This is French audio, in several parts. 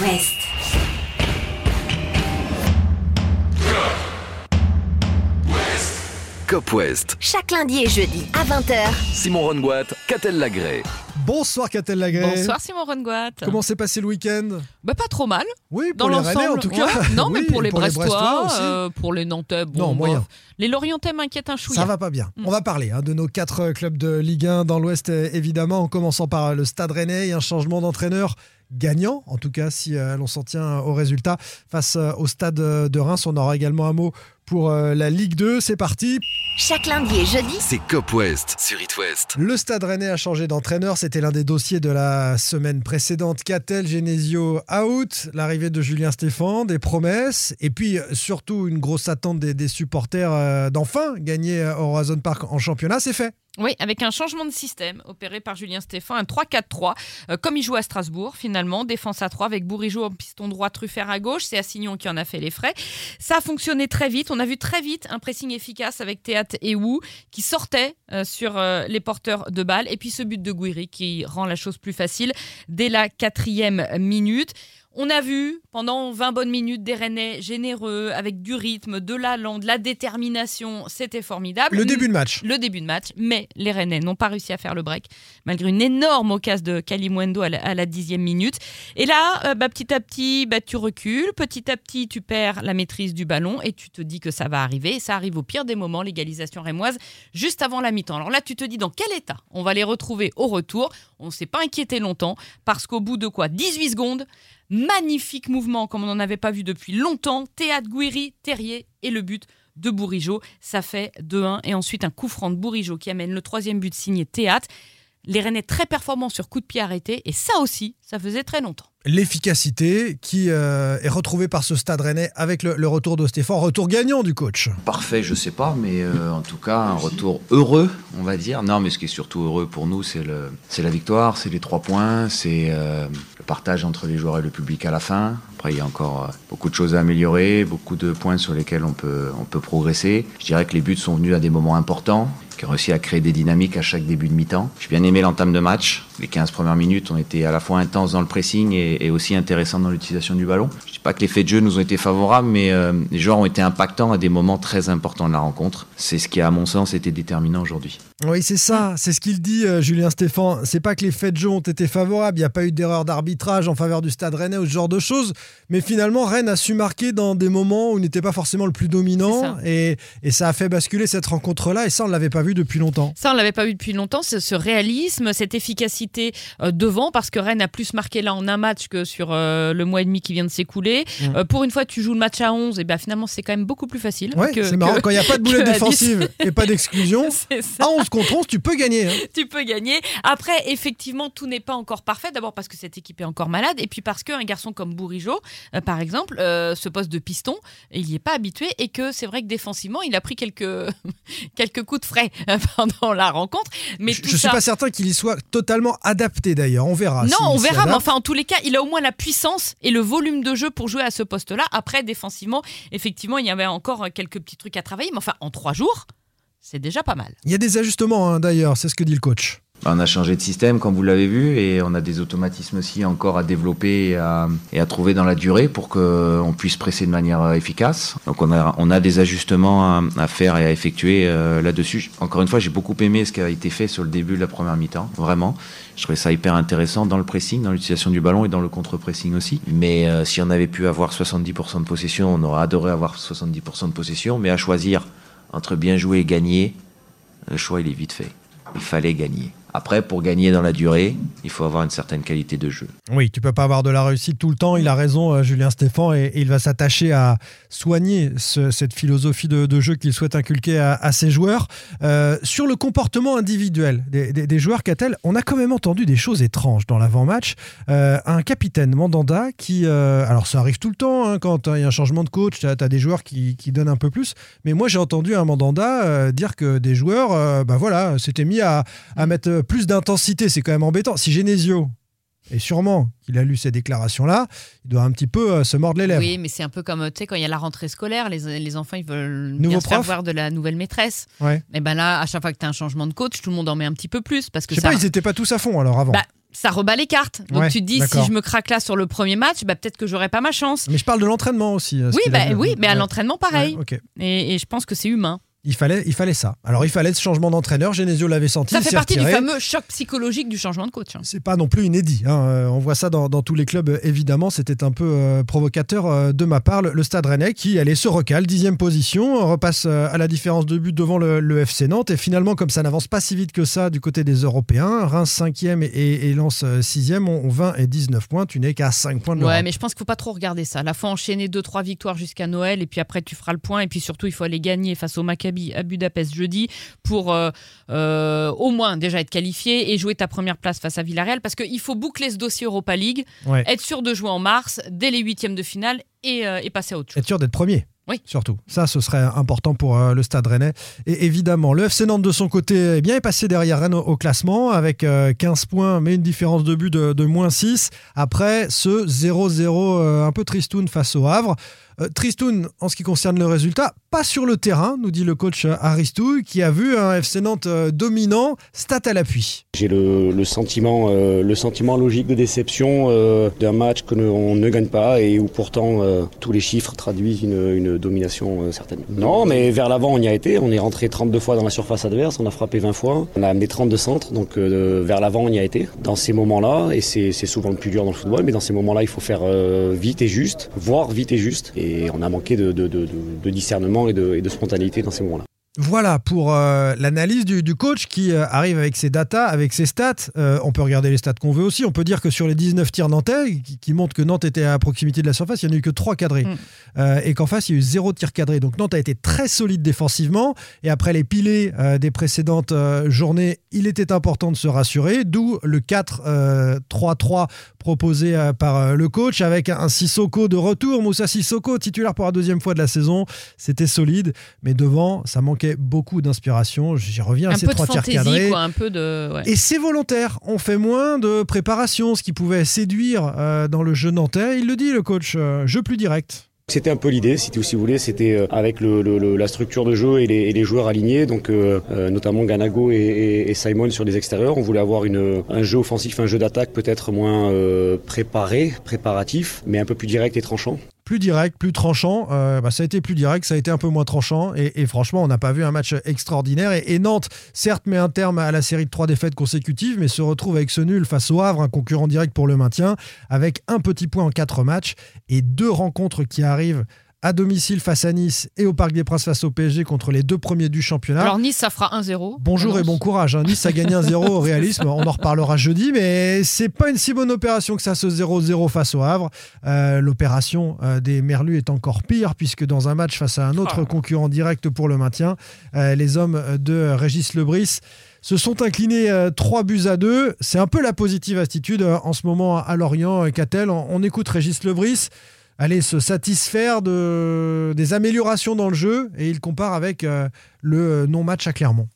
West. Cop West. Chaque lundi et jeudi à 20h. Simon Rongoat, Catel Lagré. Bonsoir Catel Lagré. Bonsoir Simon Rongoat. Comment s'est passé le week-end? Bah pas trop mal. Oui, Dans pour les Rennais en l'ensemble. tout cas. ouais. Non, mais pour les Brestois Brestois, aussi. euh, pour les Nantais, bon, Non, moyen. Les Lorientais m'inquiètent un chouïa. Ça va pas bien. Mm. On va parler hein, de nos quatre clubs de Ligue 1 dans l'Ouest, euh, évidemment, en commençant par euh, le Stade Rennais et un changement d'entraîneur gagnant, en tout cas si euh, l'on s'en tient au résultat face euh, au Stade de Reims. On aura également un mot pour euh, la Ligue 2. C'est parti. Chaque lundi et jeudi, C'est Cop West sur It West. Le Stade Rennais a changé d'entraîneur. C'était l'un des dossiers de la semaine précédente. Catel, Genesio out. L'arrivée de Julien Stéphan, des promesses. Et puis, surtout, une grosse attente des, des supporters euh, d'enfin gagner au Horizon Park en championnat. C'est fait. Oui, avec un changement de système opéré par Julien Stéphan, un 3-4-3, euh, comme il joue à Strasbourg finalement, défense à 3 avec Bourigeau en piston droit, Truffert à gauche, c'est Assignon qui en a fait les frais. Ça a fonctionné très vite, on a vu très vite un pressing efficace avec Théâtre et Wu qui sortaient euh, sur euh, les porteurs de balles, et puis ce but de Guiri qui rend la chose plus facile dès la quatrième minute. On a vu pendant 20 bonnes minutes des Rennais généreux, avec du rythme, de l'allant, de la détermination, c'était formidable. Le début de match. le début de match, mais les Rennais n'ont pas réussi à faire le break, malgré une énorme occasion de Kalimwendo à la, à la dixième minute. Et là, euh, bah, petit à petit, bah, tu recules, petit à petit, tu perds la maîtrise du ballon et tu te dis que ça va arriver. Et ça arrive au pire des moments, l'égalisation rémoise, juste avant la mi-temps. Alors là, tu te dis dans quel état on va les retrouver au retour? On ne s'est pas inquiété longtemps, parce qu'au bout de quoi? 18 secondes, magnifique mouvement comme on n'en avait pas vu depuis longtemps. Théâtre Guiri, Terrier et le but de Bourigeau. Ça fait 2-1 et ensuite un coup franc de Bourigeau qui amène le troisième but signé Théâtre. Les Rennais très performants sur coup de pied arrêté et ça aussi, ça faisait très longtemps. L'efficacité qui euh, est retrouvée par ce Stade Rennais avec le, retour de Stéphane. Retour gagnant du coach. Parfait, je sais pas, mais euh, en tout cas, un retour heureux, on va dire. Non, mais ce qui est surtout heureux pour nous, c'est la victoire, c'est les trois points, c'est euh, le partage entre les joueurs et le public à la fin. Après, il y a encore beaucoup de choses à améliorer, beaucoup de points sur lesquels on peut, on peut progresser. Je dirais que les buts sont venus à des moments importants qui ont réussi à créer des dynamiques à chaque début de mi-temps. J'ai bien aimé l'entame de match. Les 15 premières minutes ont été à la fois intenses dans le pressing et, aussi intéressantes dans l'utilisation du ballon. Pas que les faits de jeu nous ont été favorables, mais euh, les joueurs ont été impactants à des moments très importants de la rencontre. C'est ce qui, à mon sens, été déterminant aujourd'hui. Oui, c'est ça, c'est ce qu'il dit, euh, Julien Stéphan. C'est pas que les faits de jeu ont été favorables, il n'y a pas eu d'erreur d'arbitrage en faveur du stade rennais ou ce genre de choses, mais finalement, Rennes a su marquer dans des moments où il n'était pas forcément le plus dominant, ça. et, et ça a fait basculer cette rencontre-là, et ça, on ne l'avait pas vu depuis longtemps. Ça, on l'avait pas vu depuis longtemps, ce, ce réalisme, cette efficacité euh, devant, parce que Rennes a plus marqué là en un match que sur euh, le mois et demi qui vient de s'écouler. Mm. Euh, pour une fois, tu joues le match à 11, et ben finalement, c'est quand même beaucoup plus facile. Ouais, c'est marrant, que- quand il n'y a pas de boulet que à défensive et pas d'exclusion, à 11 contre 11, tu peux gagner. hein. tu peux gagner. Après, effectivement, tout n'est pas encore parfait. D'abord parce que cette équipe est encore malade, et puis parce qu'un garçon comme Bourigeau, euh, par exemple, euh, ce poste de piston, il n'y est pas habitué, et que c'est vrai que défensivement, il a pris quelques, quelques coups de frais euh, pendant la rencontre. Mais je ne suis ça... pas certain qu'il y soit totalement adapté d'ailleurs, on verra. Non, on verra, mais enfin, en tous les cas, il a au moins la puissance et le volume de jeu pour jouer à ce poste-là. Après, défensivement, effectivement, il y avait encore quelques petits trucs à travailler, mais enfin, en trois jours, c'est déjà pas mal. Il y a des ajustements hein, d'ailleurs, c'est ce que dit le coach. On a changé de système, comme vous l'avez vu, et on a des automatismes aussi encore à développer et à, trouver dans la durée pour qu'on puisse presser de manière euh, efficace. Donc on a, des ajustements à, à faire et à effectuer euh, là-dessus. Encore une fois, j'ai beaucoup aimé ce qui a été fait sur le début de la première mi-temps, vraiment. Je trouvais ça hyper intéressant dans le pressing, dans l'utilisation du ballon et dans le contre-pressing aussi. Mais euh, si on avait pu avoir 70% de possession, on aurait adoré avoir 70% de possession, mais à choisir entre bien jouer et gagner, le choix il est vite fait. Il fallait gagner. Après, pour gagner dans la durée, il faut avoir une certaine qualité de jeu. Oui, tu peux pas avoir de la réussite tout le temps. Il a raison, euh, Julien Stéphan, et, il va s'attacher à soigner ce- cette philosophie de, jeu qu'il souhaite inculquer à, ses joueurs. Euh, sur le comportement individuel des, des- des joueurs, Catel, on a quand même entendu des choses étranges dans l'avant-match. Euh, un capitaine, Mandanda, qui... alors ça arrive tout le temps, hein, quand il y a un changement de coach, tu as, des joueurs qui, donnent un peu plus. Mais moi, j'ai entendu un Mandanda dire que des joueurs, bah voilà, s'étaient mis à mettre plus d'intensité. C'est quand même embêtant. Si Genesio et sûrement qu'il a lu ces déclarations-là, il doit un petit peu euh, se mordre les lèvres. Oui, mais c'est un peu comme, tu sais, quand il y a la rentrée scolaire, les, les enfants, ils veulent Nouveau bien se faire voir de la nouvelle maîtresse. Ouais. Et ben là, à chaque fois que tu as un changement de coach, tout le monde en met un petit peu plus. Parce que Je sais ça... pas, ils étaient pas tous à fond alors avant. Bah, ça rebat les cartes. Donc Ouais, tu te dis, si je me craque là sur le premier match, bah, peut-être que j'aurai pas ma chance. Mais je parle de l'entraînement aussi. euh, Oui, bah, oui, mais à l'entraînement, pareil. Ouais, ok. Et, et je pense que c'est humain. Il fallait, il fallait ça. Alors il fallait ce changement d'entraîneur. Genesio l'avait senti. Ça fait partie du fameux choc psychologique du changement de coach. hein. C'est pas non plus inédit. hein. Euh, On voit ça dans, dans tous les clubs, euh, évidemment. C'était un peu euh, provocateur euh, de ma part. Le, Stade Rennais qui allait se recale, dixième position, repasse euh, à la différence de but devant le, le FC Nantes. Et finalement, comme ça n'avance pas si vite que ça du côté des Européens, Reims cinquième et, et Lens euh, sixième ont ont 20 et 19 points. Tu n'es qu'à 5 points de Ouais, mais je pense qu'il faut pas trop regarder ça. Là, faut enchaîner 2-3 victoires jusqu'à Noël et puis après tu feras le point. Et puis surtout, il faut aller gagner face au Maccabi à Budapest jeudi pour euh, euh, au moins déjà être qualifié et jouer ta première place face à Villarreal parce qu'il faut boucler ce dossier Europa League, Ouais. être sûr de jouer en mars dès les huitièmes de finale et, euh, et passer à autre chose. Être sûr d'être premier. Oui. Surtout. Ça, ce serait important pour euh, le Stade Rennais. Et évidemment, le FC Nantes de son côté eh bien, est passé derrière Rennes au, au classement avec euh, 15 points, mais une différence de but de, de moins 6. Après ce 0-0 euh, un peu tristoun face au Havre. Euh, tristoun en ce qui concerne le résultat, pas sur le terrain, nous dit le coach Aristou, qui a vu un FC Nantes euh, dominant, stat à l'appui. J'ai le, sentiment, euh, le sentiment logique de déception d'un match que ne- on ne gagne pas et où pourtant tous les chiffres traduisent une, domination certaine. Non, mais vers l'avant on y a été. On est rentré 32 fois dans la surface adverse, on a frappé 20 fois, on a amené 32 centres, donc vers l'avant on y a été. Dans ces moments-là, et c'est souvent le plus dur dans le football, mais dans ces moments-là il faut faire vite et juste, voire vite et juste. On a manqué de, discernement et et de spontanéité dans ces moments-là. Voilà pour euh, l'analyse du, du coach qui euh, arrive avec ses datas, avec ses stats. Euh, on peut regarder les stats qu'on veut aussi. On peut dire que sur les 19 tirs nantais, qui, qui montrent que Nantes était à proximité de la surface, il n'y en a eu que 3 cadrés. Mm. Et qu'en face, il y a eu 0 tir cadré. Donc Nantes a été très solide défensivement. Et après les pilés des précédentes journées, il était important de se rassurer. D'où le 4-3-3 proposé par le coach avec un Sissoko de retour. Moussa Sissoko, titulaire pour la deuxième fois de la saison. C'était solide. Mais devant, ça manquait beaucoup d'inspiration. J'y reviens à Un ces peu de trois fantaisie, cadrés. quoi, un peu de. ouais. Et c'est volontaire. On fait moins de préparation, ce qui pouvait séduire euh, dans le jeu nantais. Il le dit, le coach, euh, jeu plus direct. C'était un peu l'idée, si, si vous voulez, c'était euh, avec le, le- le- la structure de jeu et les, et les joueurs alignés, donc euh, notamment Ganago et, et- et Simon sur les extérieurs. On voulait avoir une, un jeu offensif, un jeu d'attaque peut-être moins euh, préparé, préparatif, mais un peu plus direct et tranchant. Plus direct, plus tranchant. Euh, bah, ça a été plus direct, ça a été un peu moins tranchant. Et, franchement, on n'a pas vu un match extraordinaire. Et Nantes, certes, met un terme à la série de trois défaites consécutives, mais se retrouve avec ce nul face au Havre, un concurrent direct pour le maintien, avec un petit point en quatre matchs et deux rencontres qui arrivent à domicile face à Nice et au Parc des Princes face au PSG contre les deux premiers du championnat. Alors Nice, ça fera 1-0. Bonjour et bon courage. hein. Nice a gagné un 0 au réalisme. On en reparlera jeudi, mais c'est pas une si bonne opération que ça, ce 0-0 face au Havre. Euh, L'opération euh, des Merlus est encore pire, puisque dans un match face à un autre Ah. concurrent direct pour le maintien, euh, les hommes de Régis Lebris se sont inclinés 3 buts à 2. C'est un peu la positive attitude en ce moment à Lorient. on, on écoute Régis Lebris. Aller se satisfaire de, des améliorations dans le jeu et il compare avec euh, le non-match à Clermont.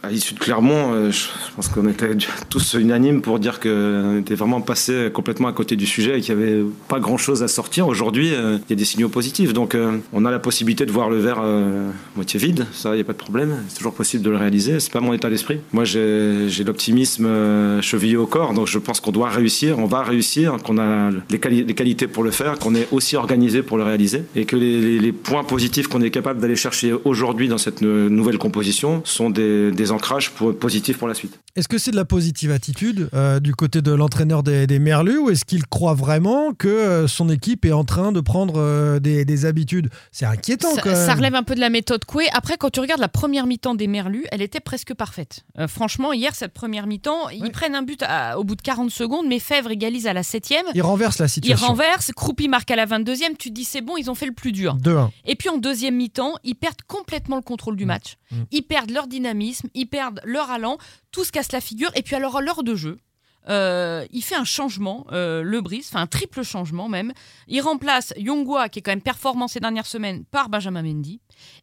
À l'issue de Clermont, euh, je pense qu'on était tous unanimes pour dire qu'on était vraiment passé complètement à côté du sujet et qu'il n'y avait pas grand-chose à sortir. Aujourd'hui, euh, il y a des signaux positifs. Donc euh, on a la possibilité de voir le verre euh, moitié vide, ça, il n'y a pas de problème. C'est toujours possible de le réaliser. C'est pas mon état d'esprit. Moi, j'ai l'optimisme euh, chevillé au corps, donc je pense qu'on doit réussir, on va réussir, qu'on a les, quali- les qualités pour le faire, qu'on est aussi organisé pour le réaliser et que les, points positifs qu'on est capable d'aller chercher aujourd'hui dans cette euh, nouvelle composition sont des ancrages pour, positifs pour la suite. Est-ce que c'est de la positive attitude euh, du côté de l'entraîneur des, des Merlus ou est-ce qu'il croit vraiment que euh, son équipe est en train de prendre euh, des, des habitudes? C'est inquiétant Ça, quand même. ça relève un peu de la méthode Coué. Après, quand tu regardes la première mi-temps des Merlus, elle était presque parfaite. Euh, franchement, hier, cette première mi-temps, ils prennent un but à- au bout de 40 secondes, mais Fèvre égalise à la 7 Il renverse la situation. renverse, Croupi marque à la 22e, tu te dis c'est bon, ils ont fait le plus dur. 2-1. Et puis en deuxième mi-temps, ils perdent complètement le contrôle du match. Mm. Ils perdent leur dynamisme, ils perdent leur allant, tout se casse la figure. Et puis alors, à l'heure de jeu, euh, il fait un changement, euh, le Brice, enfin un triple changement même. Il remplace Yongwa, qui est quand même performant ces dernières semaines, par Benjamin Mendy.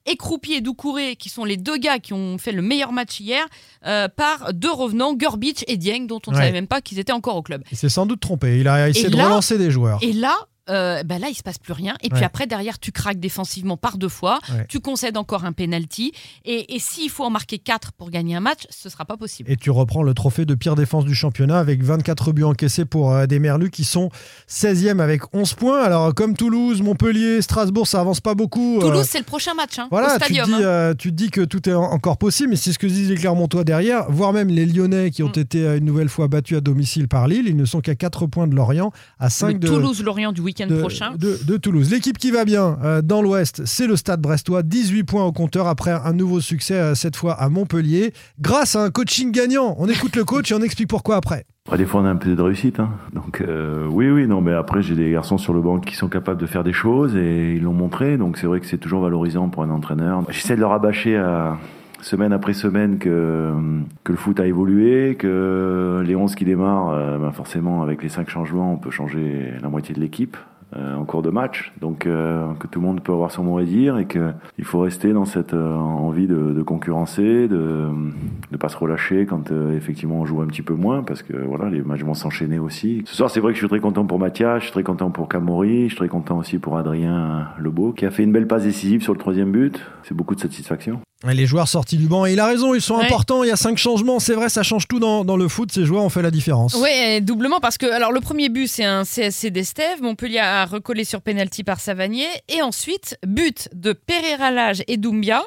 Et Croupi et Doucouré, qui sont les deux gars qui ont fait le meilleur match hier, euh, par deux revenants, Gurbic et Dieng, dont on ne Ouais. savait même pas qu'ils étaient encore au club. Il s'est sans doute trompé. Il a essayé Et de là- relancer des joueurs. Et là, euh, bah là, il se passe plus rien. Et puis Ouais. après, derrière, tu craques défensivement par deux fois. Ouais. Tu concèdes encore un penalty. Et, et s'il faut en marquer quatre pour gagner un match, ce sera pas possible. Et tu reprends le trophée de pire défense du championnat avec 24 buts encaissés pour euh, des Merlus qui sont 16e avec 11 points. Alors, comme Toulouse, Montpellier, Strasbourg, ça avance pas beaucoup. Toulouse, Euh, c'est le prochain match hein, Voilà, au tu te, stadium. dis, hein. euh, tu te dis que tout est en- encore possible, mais c'est ce que disent les Clermontois derrière, voire même les Lyonnais qui ont Mm. été une nouvelle fois battus à domicile par Lille. Ils ne sont qu'à 4 points de Lorient, à 5 Le de, Toulouse-Lorient du week-end de, prochain. de- de Toulouse. L'équipe qui va bien euh, dans l'Ouest, c'est le Stade Brestois. 18 points au compteur après un nouveau succès, euh, cette fois à Montpellier, grâce à un coaching gagnant. On écoute le coach et on explique pourquoi après. Après, des fois, on a un peu de réussite. hein. Donc, euh, oui, oui, non, mais après, j'ai des garçons sur le banc qui sont capables de faire des choses et ils l'ont montré. Donc, c'est vrai que c'est toujours valorisant pour un entraîneur. J'essaie de leur rabâcher à semaine après semaine que, le foot a évolué, que les 11 qui démarrent, euh, ben forcément, avec les 5 changements, on peut changer la moitié de l'équipe. euh, en cours de match, donc euh, que tout le monde peut avoir son mot à dire et que il faut rester dans cette envie de, concurrencer, de ne pas se relâcher quand effectivement on joue un petit peu moins parce que voilà les matchs vont s'enchaîner aussi. Ce soir c'est vrai que je suis très content pour Mathias, je suis très content pour Camori, je suis très content aussi pour Adrien Lebeau qui a fait une belle passe décisive sur le troisième but. C'est beaucoup de satisfaction. Les joueurs sortis du banc, et il a raison, ils sont Ouais. importants. Il y a 5 changements, c'est vrai, ça change tout dans, dans le foot. Ces joueurs ont fait la différence. Oui, doublement parce que alors le premier but c'est un CSC d'Estève, Montpellier a recollé sur penalty par Savanier et ensuite but de Pereira Lage et Doumbia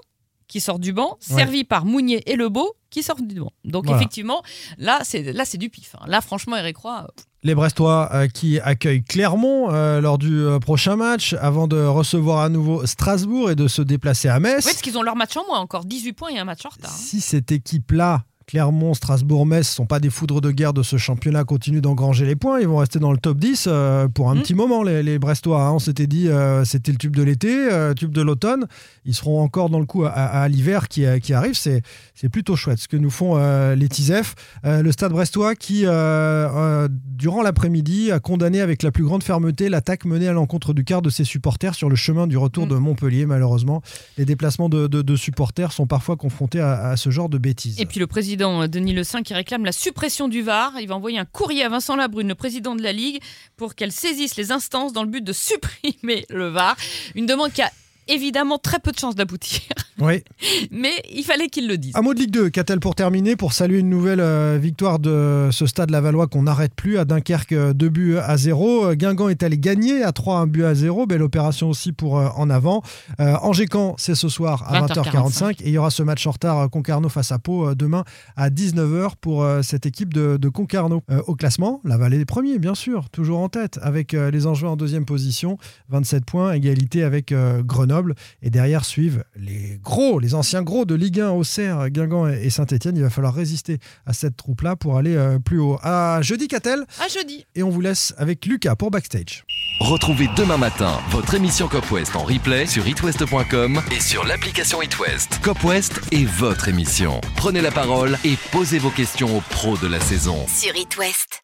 qui sortent du banc, Ouais. servi par Mounier et Lebeau qui sortent du banc. Donc Voilà. effectivement, là c'est là c'est du pif. hein. Là franchement Eric Roy, euh, Les Brestois euh, qui accueillent Clermont euh, lors du prochain match avant de recevoir à nouveau Strasbourg et de se déplacer à Metz. ouais, parce qu'ils ont leur match en moins encore 18 points et un match en retard. hein. Si cette équipe-là, Clermont, Strasbourg, Metz, sont pas des foudres de guerre de ce championnat, continue d'engranger les points, ils vont rester dans le top 10 euh, pour un Mm. petit moment, les, les Brestois. hein. On s'était dit, euh, c'était le tube de l'été, euh, tube de l'automne. Ils seront encore dans le coup à, à- à l'hiver qui, euh, qui arrive. C'est, c'est plutôt chouette ce que nous font euh, les Tisef. Le stade brestois qui, durant l'après-midi, a condamné avec la plus grande fermeté l'attaque menée à l'encontre du quart de ses supporters sur le chemin du retour Mm. de Montpellier. Malheureusement, les déplacements de, de- de supporters sont parfois confrontés à, à ce genre de bêtises. Et puis le président euh, Denis Le Saint qui réclame la suppression du VAR. Il va envoyer un courrier à Vincent Labrune, le président de la Ligue, pour qu'elle saisisse les instances dans le but de supprimer le VAR. Une demande qui a évidemment très peu de chances d'aboutir, Oui. mais il fallait qu'il le dise. Un mot de Ligue 2, qu'a-t-elle pour terminer Pour saluer une nouvelle euh, victoire de ce stade Lavallois qu'on n'arrête plus à Dunkerque, 2 buts à 0. Guingamp est allé gagner à 3, un but à 0. Belle opération aussi pour euh, en avant. Euh, Angers-Camp, c'est ce soir à 20h45. Et il y aura ce match en retard euh, Concarneau face à Pau euh, demain à 19h pour euh, cette équipe de, de Concarneau. Euh, au classement, la Vallée des premiers, bien sûr, toujours en tête, avec euh, les Angevins en deuxième position, 27 points, égalité avec euh, Grenoble. Et derrière suivent les gros, les anciens gros de Ligue 1, Auxerre, Guingamp et Saint-Etienne. Il va falloir résister à cette troupe-là pour aller euh, plus haut. À jeudi, Catel, À jeudi. et on vous laisse avec Lucas pour Backstage. Retrouvez demain matin votre émission Cop West en replay sur itwest.com et sur l'application itwest. Cop West est votre émission. Prenez la parole et posez vos questions aux pros de la saison. Sur It West.